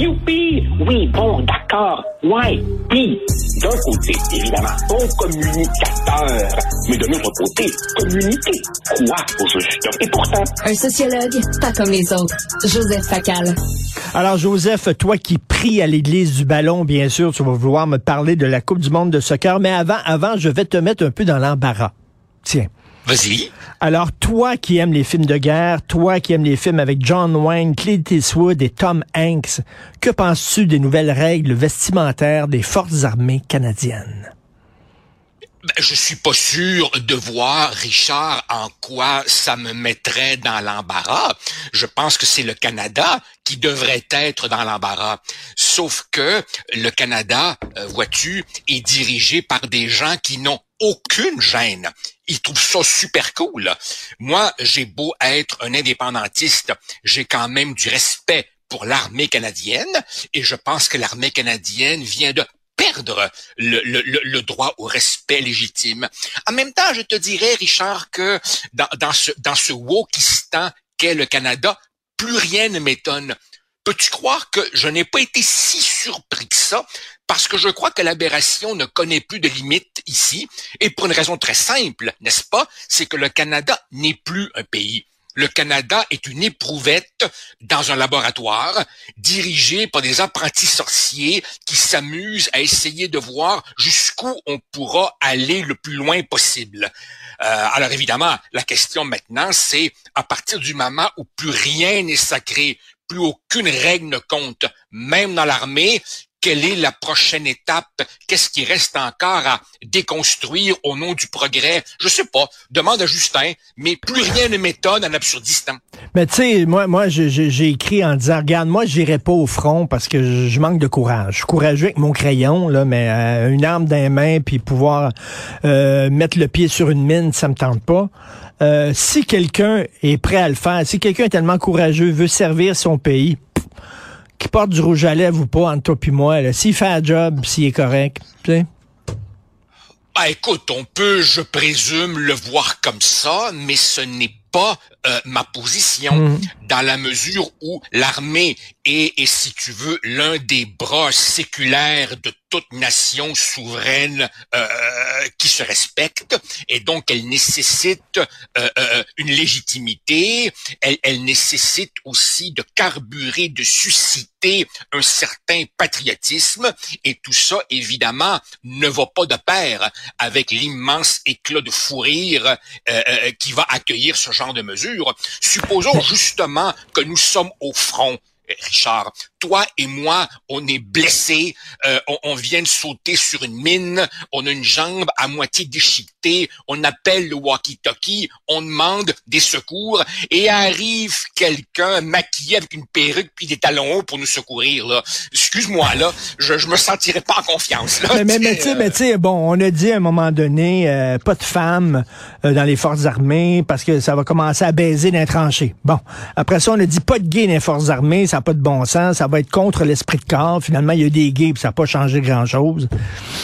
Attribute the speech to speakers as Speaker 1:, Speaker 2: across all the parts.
Speaker 1: Youpi! Oui, bon, d'accord. Ouais. Puis, d'un côté, évidemment, bon communicateur. Mais de l'autre côté, communiquer. Quoi au juste? Et pourtant...
Speaker 2: Un sociologue, pas comme les autres. Joseph Facal.
Speaker 3: Alors, Joseph, toi qui pries à l'église du ballon, bien sûr, tu vas vouloir me parler de la Coupe du monde de soccer. Mais avant, avant, je vais te mettre un peu dans l'embarras. Tiens.
Speaker 4: Vas-y.
Speaker 3: Alors, toi qui aimes les films de guerre, toi qui aimes les films avec John Wayne, Clint Eastwood et Tom Hanks, que penses-tu des nouvelles règles vestimentaires des forces armées canadiennes?
Speaker 4: Ben, je suis pas sûr de voir, Richard, en quoi ça me mettrait dans l'embarras. Je pense que c'est le Canada qui devrait être dans l'embarras. Sauf que le Canada, euh, vois-tu, est dirigé par des gens qui n'ont aucune gêne. Ils trouvent ça super cool. Moi, j'ai beau être un indépendantiste, j'ai quand même du respect pour l'armée canadienne et je pense que l'armée canadienne vient de perdre le, le, droit au respect légitime. En même temps, je te dirais, Richard, que dans, dans ce, dans ce wokistan qu'est le Canada, plus rien ne m'étonne. Peux-tu croire que je n'ai pas été si surpris que ça? Parce que je crois que l'aberration ne connaît plus de limites ici, et pour une raison très simple, n'est-ce pas, c'est que le Canada n'est plus un pays. Le Canada est une éprouvette dans un laboratoire dirigé par des apprentis sorciers qui s'amusent à essayer de voir jusqu'où on pourra aller le plus loin possible. Euh, alors évidemment, la question maintenant, c'est à partir du moment où plus rien n'est sacré, plus aucune règle ne compte, même dans l'armée, quelle est la prochaine étape? Qu'est-ce qui reste encore à déconstruire au nom du progrès? Je sais pas. Demande à Justin, mais plus rien ne m'étonne en absurdistan.
Speaker 3: Mais tu sais, moi, moi, j'ai écrit en disant, regarde, moi, j'irai pas au front parce que je manque de courage. Je suis courageux avec mon crayon, là, mais euh, une arme dans les mains puis pouvoir euh, mettre le pied sur une mine, ça me tente pas. Euh, si quelqu'un est prêt à le faire, si quelqu'un est tellement courageux, veut servir son pays, qui porte du rouge à lèvres ou pas, entre toi et moi, s'il fait un job, s'il est correct, tu sais.
Speaker 4: Ah, écoute, on peut, je présume, le voir comme ça, mais ce n'est pas euh, ma position mm. dans la mesure où l'armée est, et si tu veux, l'un des bras séculaires de toute nation souveraine euh, qui se respecte et donc elle nécessite euh, euh, une légitimité, elle, elle nécessite aussi de carburer, de susciter un certain patriotisme et tout ça évidemment ne va pas de pair avec l'immense éclat de fou rire qui va accueillir ce genre de mesures. Supposons justement que nous sommes au front Richard, toi et moi, on est blessés, euh, on, vient de sauter sur une mine, on a une jambe à moitié déchiquetée, on appelle le walkie-talkie, on demande des secours et arrive quelqu'un maquillé avec une perruque puis des talons hauts pour nous secourir. Là. Excuse-moi, là, je, je me sentirais pas en confiance. Là,
Speaker 3: mais mais, mais tu sais, bon, on a dit à un moment donné, euh, pas de femmes euh, dans les forces armées parce que ça va commencer à baiser dans tranchées. Bon, après ça, on a dit pas de gays dans les forces armées, ça pas de bon sens, ça va être contre l'esprit de corps. Finalement, il y a des gays, puis ça n'a pas changé grand-chose.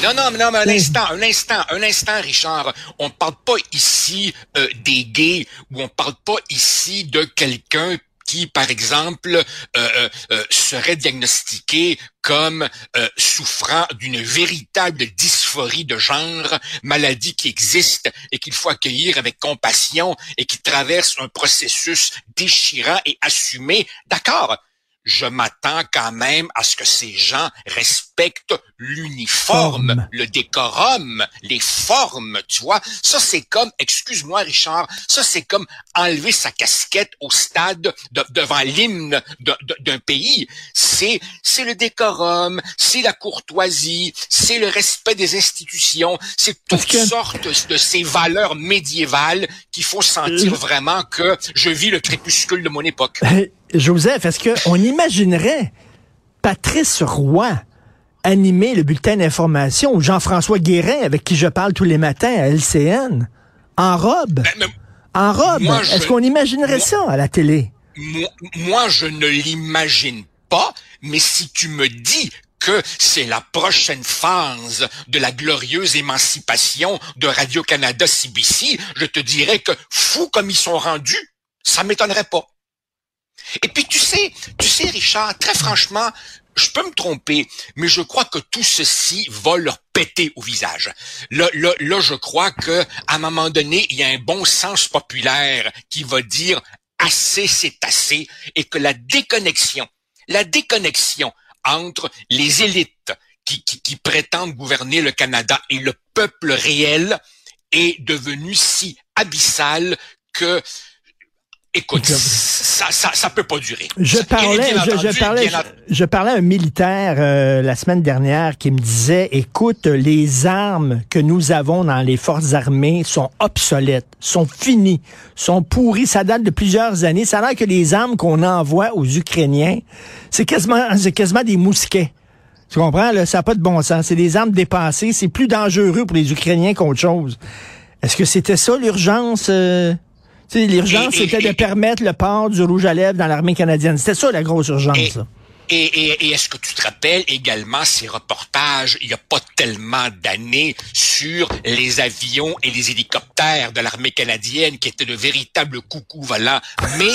Speaker 4: Non, non, mais non, mais un instant, un instant, un instant, Richard. On ne parle pas ici euh, des gays ou on parle pas ici de quelqu'un qui, par exemple, euh, euh, euh serait diagnostiqué comme souffrant d'une véritable dysphorie de genre, maladie qui existe et qu'il faut accueillir avec compassion et qui traverse un processus déchirant et assumé. D'accord, je m'attends quand même à ce que ces gens respectent l'uniforme, le décorum, les formes, tu vois. Ça, c'est comme, excuse-moi Richard, ça, c'est comme enlever sa casquette au stade devant l'hymne d'un pays. C'est, c'est le décorum, c'est la courtoisie, c'est le respect des institutions, c'est toutes sortes de ces valeurs médiévales qu'il faut sentir vraiment que je vis le crépuscule de mon époque.
Speaker 3: Joseph, est-ce qu'on imaginerait Patrice Roy animer le bulletin d'information ou Jean-François Guérin, avec qui je parle tous les matins à LCN, en robe? Ben, en robe? Est-ce qu'on imaginerait ça à la télé?
Speaker 4: Moi, je ne l'imagine pas, mais si tu me dis que c'est la prochaine phase de la glorieuse émancipation de Radio-Canada CBC, je te dirais que fou comme ils sont rendus, ça m'étonnerait pas. Et puis tu sais, tu sais Richard, très franchement, je peux me tromper, mais je crois que tout ceci va leur péter au visage. Là, là, là je crois que à un moment donné, il y a un bon sens populaire qui va dire assez, c'est assez, et que la déconnexion, la déconnexion entre les élites qui, qui, qui prétendent gouverner le Canada et le peuple réel est devenue si abyssale que Écoute, ça, ça, ça peut pas durer.
Speaker 3: Je parlais, je, parlais, je, parlais à un militaire euh, la semaine dernière qui me disait, écoute, les armes que nous avons dans les forces armées sont obsolètes, sont finies, sont pourries. Ça date de plusieurs années. Ça a l'air que les armes qu'on envoie aux Ukrainiens, c'est quasiment, c'est quasiment des mousquets. Tu comprends? Là? Ça n'a pas de bon sens. C'est des armes dépassées. C'est plus dangereux pour les Ukrainiens qu'autre chose. Est-ce que c'était ça l'urgence? Euh? L'urgence, c'était de permettre le port du rouge à lèvres dans l'armée canadienne. C'était ça la grosse urgence.
Speaker 4: Et, et, et est-ce que tu te rappelles également ces reportages, il n'y a pas tellement d'années, sur les avions et les hélicoptères de l'armée canadienne qui étaient de véritables coucou volants? Mais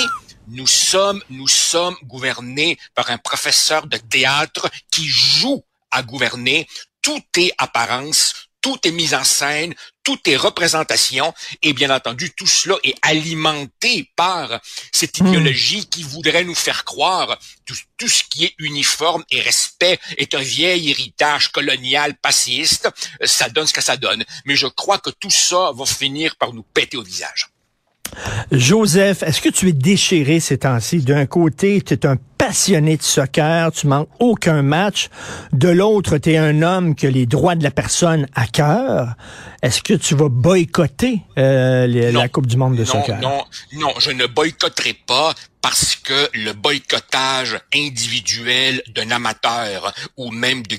Speaker 4: nous sommes, nous sommes gouvernés par un professeur de théâtre qui joue à gouverner. Tout est apparence, tout est mise en scène, tout est représentation, et bien entendu, tout cela est alimenté par cette hmm. idéologie qui voudrait nous faire croire tout, tout ce qui est uniforme et respect est un vieil héritage colonial passéiste. Ça donne ce que ça donne. Mais je crois que tout ça va finir par nous péter au visage.
Speaker 3: Joseph, est-ce que tu es déchiré ces temps-ci? D'un côté, tu es un passionné de soccer, tu manques aucun match. De l'autre, tu es un homme que les droits de la personne à cœur. Est-ce que tu vas boycotter euh, la Coupe du monde de soccer?
Speaker 4: Non, non, je ne boycotterai pas parce que le boycottage individuel d'un amateur ou même de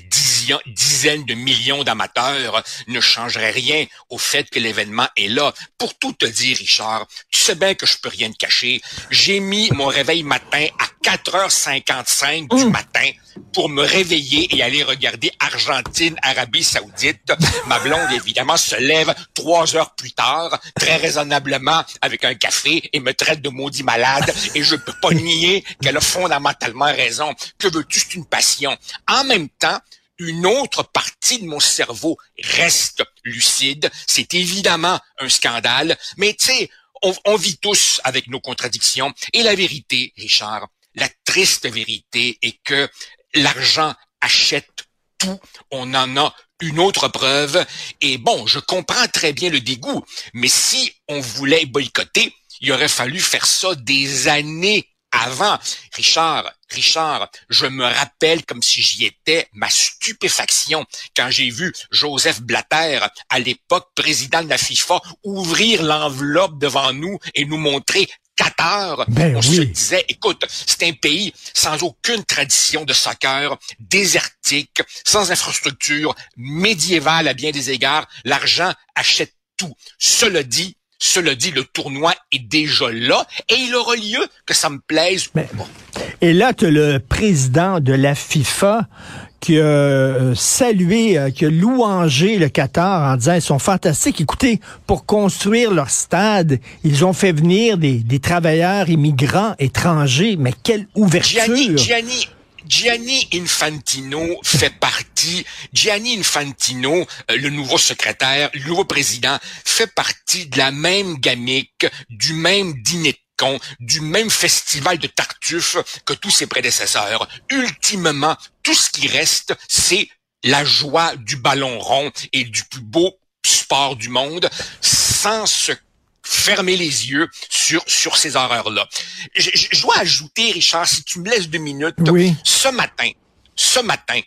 Speaker 4: dizaines de millions d'amateurs ne changerait rien au fait que l'événement est là. Pour tout te dire, Richard, tu sais bien que je peux rien te cacher. J'ai mis mon réveil matin à 4h55 du mmh. matin pour me réveiller et aller regarder Argentine, Arabie Saoudite. Ma blonde, évidemment, se lève trois heures plus tard, très raisonnablement, avec un café et me traite de maudit malade. Et je peux pas nier qu'elle a fondamentalement raison. Que veux-tu? C'est une passion. En même temps, une autre partie de mon cerveau reste lucide. C'est évidemment un scandale, mais tu sais, on, on, vit tous avec nos contradictions. Et la vérité, Richard, la triste vérité est que l'argent achète tout. On en a une autre preuve. Et bon, je comprends très bien le dégoût, mais si on voulait boycotter, il aurait fallu faire ça des années avant. Richard, Richard, je me rappelle comme si j'y étais ma stupéfaction quand j'ai vu Joseph Blatter, à l'époque président de la FIFA, ouvrir l'enveloppe devant nous et nous montrer Qatar, ben on se disait, écoute, c'est un pays sans aucune tradition de soccer, désertique, sans infrastructure, médiéval à bien des égards. L'argent achète tout. Cela dit, cela dit, le tournoi est déjà là et il aura lieu que ça me plaise.
Speaker 3: Et là, tu le président de la FIFA qui a euh, salué, euh, qui a louangé le Qatar en disant ils sont fantastiques. Écoutez, pour construire leur stade, ils ont fait venir des, des travailleurs immigrants étrangers. Mais quelle ouverture!
Speaker 4: Gianni, Gianni, Gianni Infantino fait partie, Gianni Infantino, euh, le nouveau secrétaire, le nouveau président, fait partie de la même gamique, du même dîner du même festival de Tartuffe que tous ses prédécesseurs. Ultimement, tout ce qui reste, c'est la joie du ballon rond et du plus beau sport du monde sans se fermer les yeux sur sur ces horreurs-là. Je, je, dois ajouter, Richard, si tu me laisses deux minutes, ce matin, ce matin,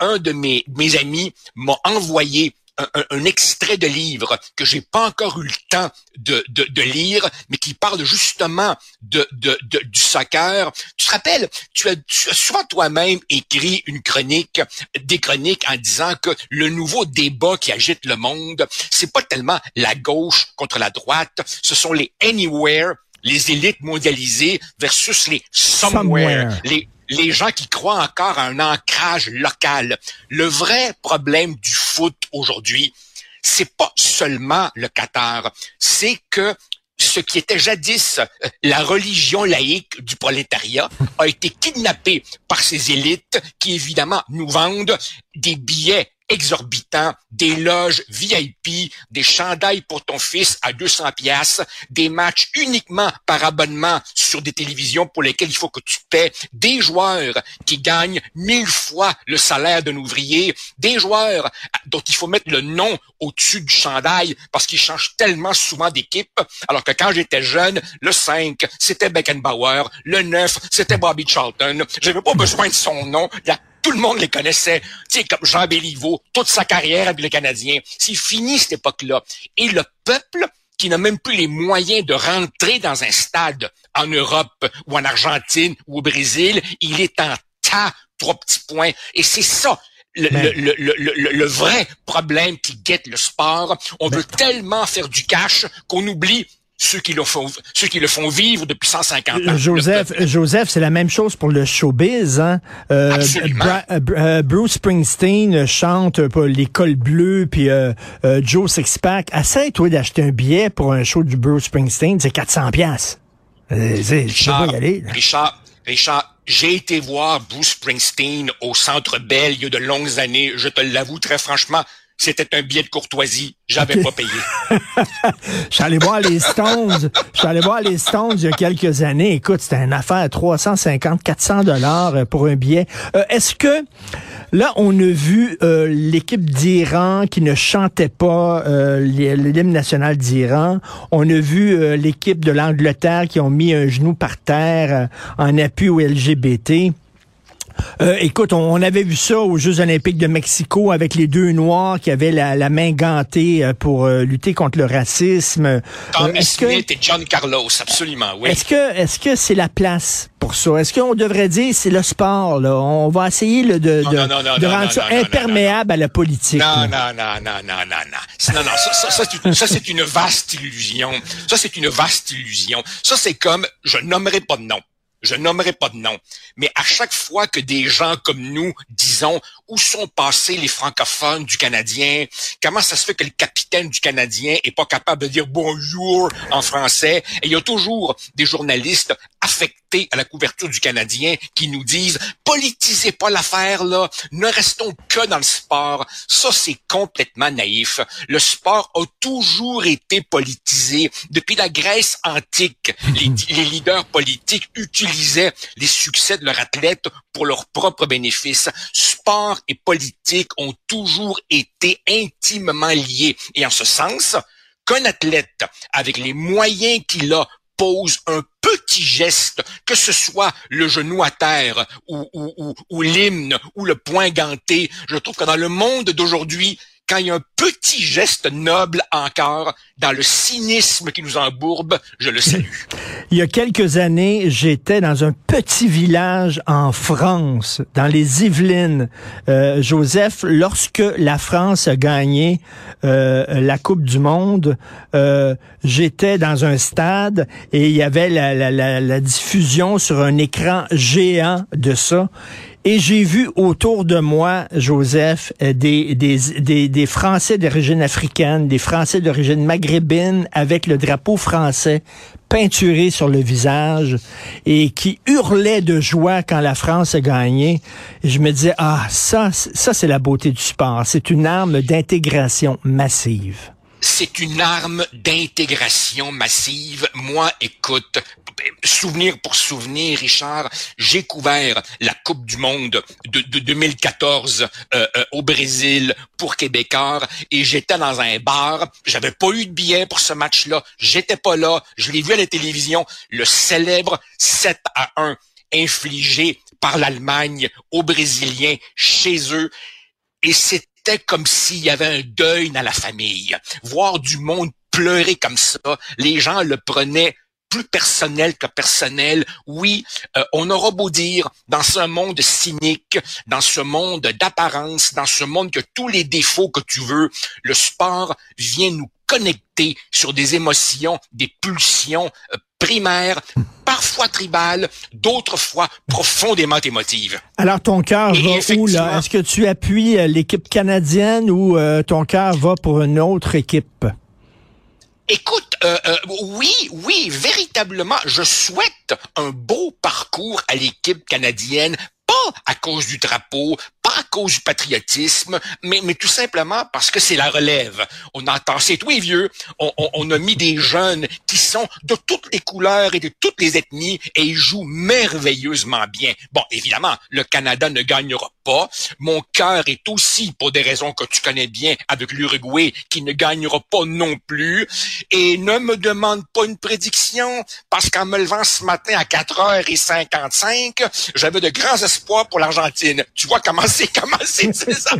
Speaker 4: un de mes, mes amis m'a envoyé un, extrait de livre que j'ai pas encore eu le temps de, de, de lire, mais qui parle justement de, de, de, du soccer. Tu te rappelles, tu as, tu as souvent toi-même écrit une chronique, des chroniques en disant que le nouveau débat qui agite le monde, c'est pas tellement la gauche contre la droite, ce sont les anywhere les élites mondialisées versus les somewhere, les les gens qui croient encore à un ancrage local. Le vrai problème du foot aujourd'hui, c'est pas seulement le Qatar, c'est que ce qui était jadis euh, la religion laïque du prolétariat a été kidnappé par ces élites qui évidemment nous vendent des billets exorbitants, des loges VIP, des chandails pour ton fils à 200 pièces, des matchs uniquement par abonnement sur des télévisions pour lesquelles il faut que tu paies, des joueurs qui gagnent mille fois le salaire d'un ouvrier, des joueurs dont il faut mettre le nom au-dessus du chandail parce qu'ils changent tellement souvent d'équipe, alors que quand j'étais jeune, le 5, c'était Beckenbauer, le 9, c'était Bobby Charlton, j'avais pas besoin de son nom, tout le monde les connaissait. Tu sais, comme Jean Béliveau, toute sa carrière avec le Canadien. C'est fini cette époque-là. Et le peuple, qui n'a même plus les moyens de rentrer dans un stade en Europe ou en Argentine ou au Brésil, il est en tas, trois petits points. Et c'est ça. Le, le, le, le, vrai problème qui guette le sport. On veut tellement faire du cash qu'on oublie ceux qui le font, ceux qui le font vivre depuis 150 ans.
Speaker 3: Joseph, Joseph, c'est la même chose pour le showbiz. Hein?
Speaker 4: Euh,
Speaker 3: euh, euh, Bruce Springsteen chante pour l'école bleue, puis Joe Sixpack. Essaye toi d'acheter un billet pour un show du Bruce Springsteen, c'est 400 pièces.
Speaker 4: Richard, Richard, Richard, j'ai été voir Bruce Springsteen au Centre Bell il y a de longues années. Je te l'avoue très franchement, c'était un billet de courtoisie. J'avais pas payé.
Speaker 3: Je suis allé voir les Stones. Je suis allé voir les Stones il y a quelques années. Écoute, c'était une affaire 350, 400 dollars euh, pour un billet. Euh, est-ce que là, on a vu euh, l'équipe d'Iran qui ne chantait pas l'hymne national d'Iran? On a vu l'équipe de l'Angleterre qui ont mis un genou par terre en appui aux LGBT. Euh, écoute, on, avait vu ça aux Jeux olympiques de Mexico avec les deux Noirs qui avaient la, main gantée euh, pour euh, lutter contre le racisme.
Speaker 4: Tommy Smith et John Carlos, absolument, oui.
Speaker 3: Est-ce que est-ce que c'est la place pour ça? Est-ce qu'on devrait dire c'est le sport, là? On va essayer de, de, de, rendre ça imperméable à la politique.
Speaker 4: Non, non, non, non, non, non, non. Non, non, ça, ça, ça c'est une vaste illusion. Ça, c'est une vaste illusion. Ça, c'est comme, je nommerai pas de nom je nommerai pas de nom, mais à chaque fois que des gens comme nous disons où sont passés les francophones du Canadien, comment ça se fait que le capitaine du Canadien est pas capable de dire bonjour en français, et il y a toujours des journalistes affectés à la couverture du Canadien qui nous disent politisez pas l'affaire là, ne restons que dans le sport. Ça c'est complètement naïf. Le sport a toujours été politisé depuis la Grèce antique. Les, les leaders politiques utilisaient les succès de leurs athlètes pour leur propre bénéfice. Sport et politique ont toujours été intimement liés. Et en ce sens, qu'un athlète, avec les moyens qu'il a, pose un petit geste, que ce soit le genou à terre ou, ou, ou, l'hymne ou le poing ganté, je trouve que dans le monde d'aujourd'hui, quand il y a un petit geste noble encore dans le cynisme qui nous embourbe, je le salue.
Speaker 3: Il y a quelques années, j'étais dans un petit village en France, dans les Yvelines. Euh, Joseph, lorsque la France a gagné euh, la Coupe du Monde, euh, j'étais dans un stade et il y avait la, la, la, la diffusion sur un écran géant de ça. Et j'ai vu autour de moi, Joseph, euh, des, des, des, Français d'origine africaine, des Français d'origine maghrébine avec le drapeau français peinturé sur le visage et qui hurlaient de joie quand la France a gagné. Et je me disais, ah, ça, ça c'est la beauté du sport. C'est une arme d'intégration massive
Speaker 4: c'est une arme d'intégration massive. Moi, écoute, souvenir pour souvenir, Richard, j'ai couvert la Coupe du Monde de, 2014 euh, euh, au Brésil pour Québécois et j'étais dans un bar. J'avais pas eu de billet pour ce match-là. J'étais pas là. Je l'ai vu à la télévision. Le célèbre 7 à 1 infligé par l'Allemagne aux Brésiliens chez eux. Et c'était comme s'il y avait un deuil dans la famille. Voir du monde pleurer comme ça, les gens le prenaient plus personnel que personnel. Oui, euh, on aura beau dire, dans ce monde cynique, dans ce monde d'apparence, dans ce monde que tous les défauts que tu veux, le sport vient nous connecter sur des émotions, des pulsions euh, primaires, parfois tribales, d'autres fois profondément émotives.
Speaker 3: Alors ton cœur va où là? Est-ce que tu appuies euh, l'équipe canadienne ou ton cœur va pour une autre équipe?
Speaker 4: Écoute, euh, euh, oui, oui, véritablement, je souhaite un beau parcours à l'équipe canadienne pas à cause du drapeau, pas à cause du patriotisme, mais, mais tout simplement parce que c'est la relève. On entend, c'est tout vieux, on, on, on, a mis des jeunes qui sont de toutes les couleurs et de toutes les ethnies et ils jouent merveilleusement bien. Bon, évidemment, le Canada ne gagnera pas. Mon cœur est aussi, pour des raisons que tu connais bien, avec l'Uruguay, qui ne gagnera pas non plus. Et ne me demande pas une prédiction, parce qu'en me levant ce matin à 4h55, j'avais de grands pour l'Argentine. Tu vois comment c'est, comment c'est, c'est ça.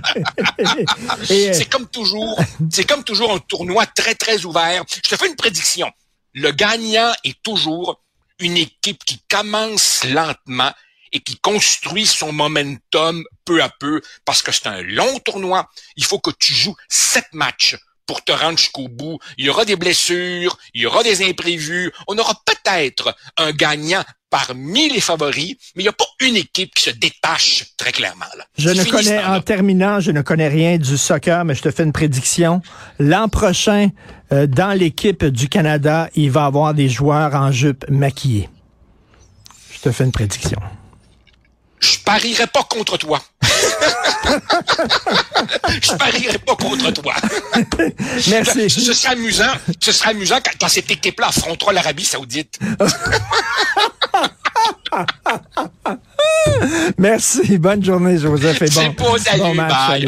Speaker 4: c'est comme toujours, c'est comme toujours un tournoi très, très ouvert. Je te fais une prédiction. Le gagnant est toujours une équipe qui commence lentement et qui construit son momentum peu à peu parce que c'est un long tournoi. Il faut que tu joues sept matchs pour te rendre jusqu'au bout. Il y aura des blessures, il y aura des imprévus. On aura peut-être un gagnant parmi les favoris, mais il n'y a pas une équipe qui se détache très clairement. Là.
Speaker 3: Je ne connais, en terminant, je ne connais rien du soccer, mais je te fais une prédiction. L'an prochain, euh, dans l'équipe du Canada, il va y avoir des joueurs en jupe maquillés. Je te fais une prédiction.
Speaker 4: Je parierai pas contre toi. je parierai pas contre toi.
Speaker 3: Merci.
Speaker 4: Ce, ce serait amusant. Ce serait amusant quand, quand cette équipe-là affrontera l'Arabie Saoudite.
Speaker 3: Merci. Bonne journée, Joseph. Et bon, bon match.